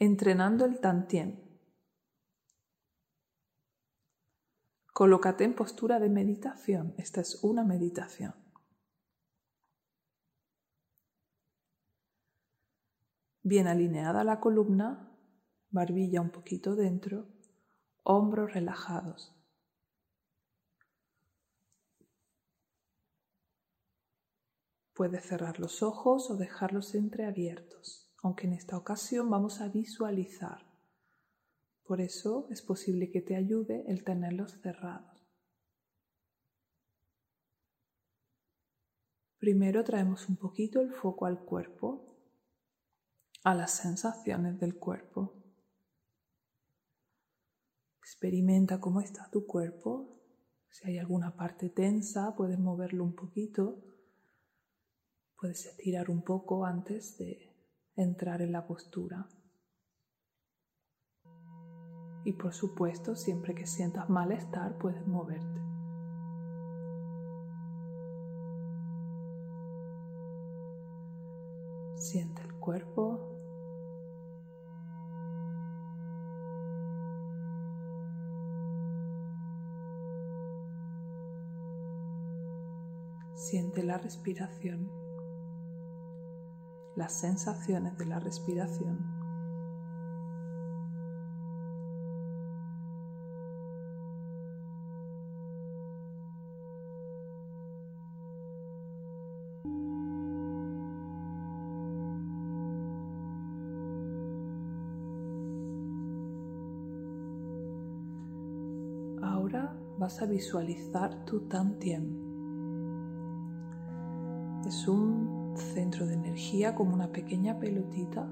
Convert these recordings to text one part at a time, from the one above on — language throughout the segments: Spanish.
Entrenando el tantien. Colócate en postura de meditación. Esta es una meditación. Bien alineada la columna, barbilla un poquito dentro, hombros relajados. Puedes cerrar los ojos o dejarlos entreabiertos aunque en esta ocasión vamos a visualizar. Por eso es posible que te ayude el tenerlos cerrados. Primero traemos un poquito el foco al cuerpo, a las sensaciones del cuerpo. Experimenta cómo está tu cuerpo. Si hay alguna parte tensa, puedes moverlo un poquito. Puedes estirar un poco antes de entrar en la postura. Y por supuesto, siempre que sientas malestar, puedes moverte. Siente el cuerpo. Siente la respiración las sensaciones de la respiración. Ahora vas a visualizar tu Tantien. Es un centro de energía como una pequeña pelotita,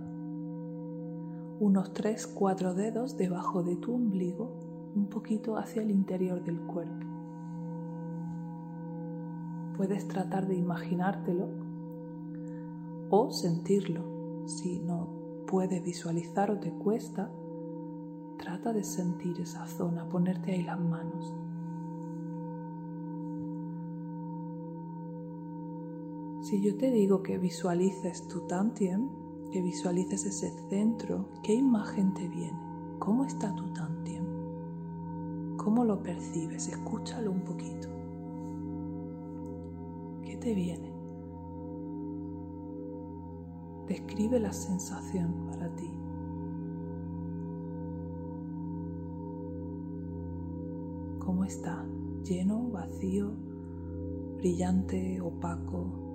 unos 3-4 dedos debajo de tu ombligo, un poquito hacia el interior del cuerpo. Puedes tratar de imaginártelo o sentirlo. Si no puedes visualizar o te cuesta, trata de sentir esa zona, ponerte ahí las manos. Si yo te digo que visualices tu Tantien, que visualices ese centro, ¿qué imagen te viene? ¿Cómo está tu Tantien? ¿Cómo lo percibes? Escúchalo un poquito. ¿Qué te viene? Describe la sensación para ti. ¿Cómo está? ¿Lleno, vacío, brillante, opaco?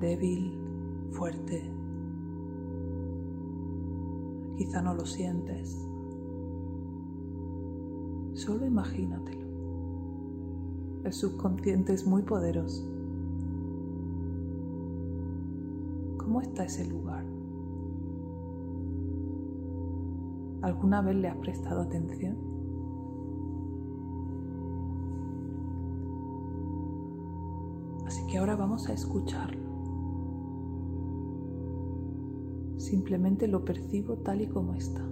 Débil, fuerte. Quizá no lo sientes. Solo imagínatelo. El subconsciente es muy poderoso. ¿Cómo está ese lugar? ¿Alguna vez le has prestado atención? Así que ahora vamos a escucharlo. Simplemente lo percibo tal y como está.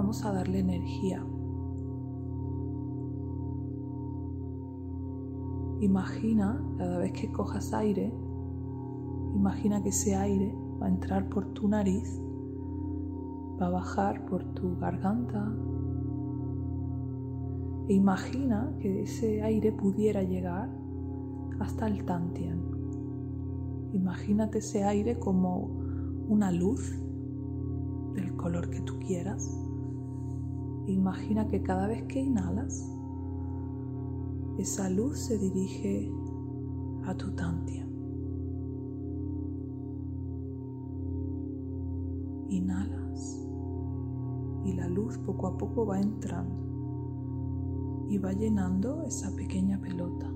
Vamos a darle energía. Imagina cada vez que cojas aire, imagina que ese aire va a entrar por tu nariz, va a bajar por tu garganta. E imagina que ese aire pudiera llegar hasta el Tantien. Imagínate ese aire como una luz del color que tú quieras Imagina que cada vez que inhalas, esa luz se dirige a tu tantia. Inhalas y la luz poco a poco va entrando y va llenando esa pequeña pelota.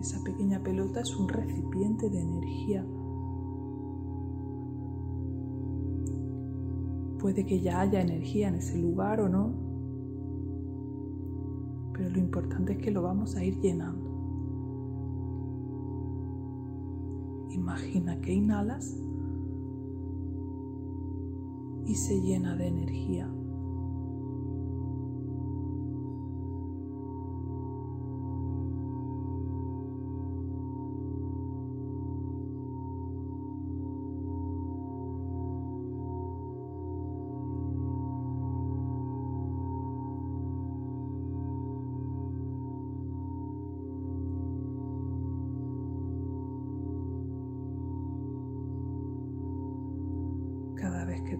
Esa pequeña pelota es un recipiente de energía Puede que ya haya energía en ese lugar o no, pero lo importante es que lo vamos a ir llenando. Imagina que inhalas y se llena de energía.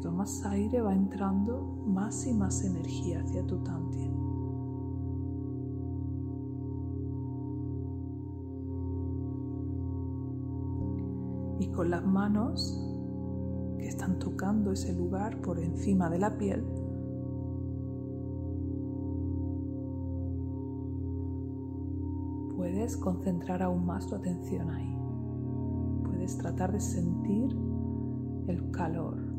Tomas aire va entrando más y más energía hacia tu tantien. Y con las manos que están tocando ese lugar por encima de la piel, puedes concentrar aún más tu atención ahí. Puedes tratar de sentir el calor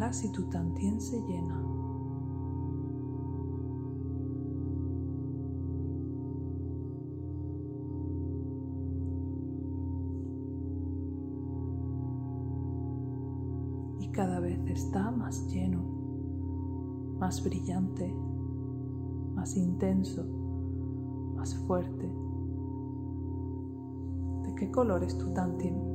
Y tu tantien se llena. Y cada vez está más lleno, más brillante, más intenso, más fuerte. ¿De qué color es tu tantien?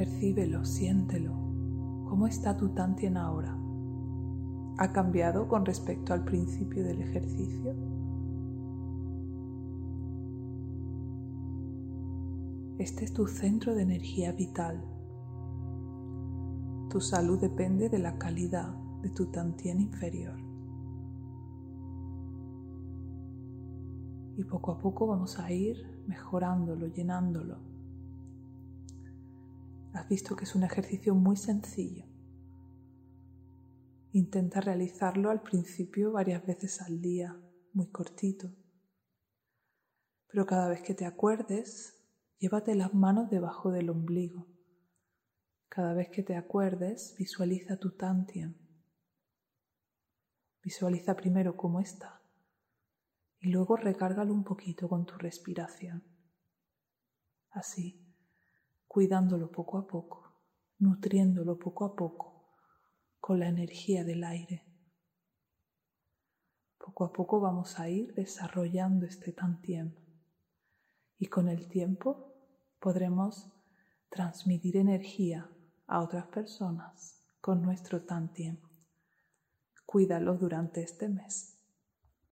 Percíbelo, siéntelo. ¿Cómo está tu Tantien ahora? ¿Ha cambiado con respecto al principio del ejercicio? Este es tu centro de energía vital. Tu salud depende de la calidad de tu Tantien inferior. Y poco a poco vamos a ir mejorándolo, llenándolo visto que es un ejercicio muy sencillo. Intenta realizarlo al principio varias veces al día, muy cortito. Pero cada vez que te acuerdes, llévate las manos debajo del ombligo. Cada vez que te acuerdes, visualiza tu tantien. Visualiza primero cómo está y luego recárgalo un poquito con tu respiración. Así cuidándolo poco a poco, nutriéndolo poco a poco con la energía del aire. Poco a poco vamos a ir desarrollando este tantien y con el tiempo podremos transmitir energía a otras personas con nuestro tantien. Cuídalo durante este mes.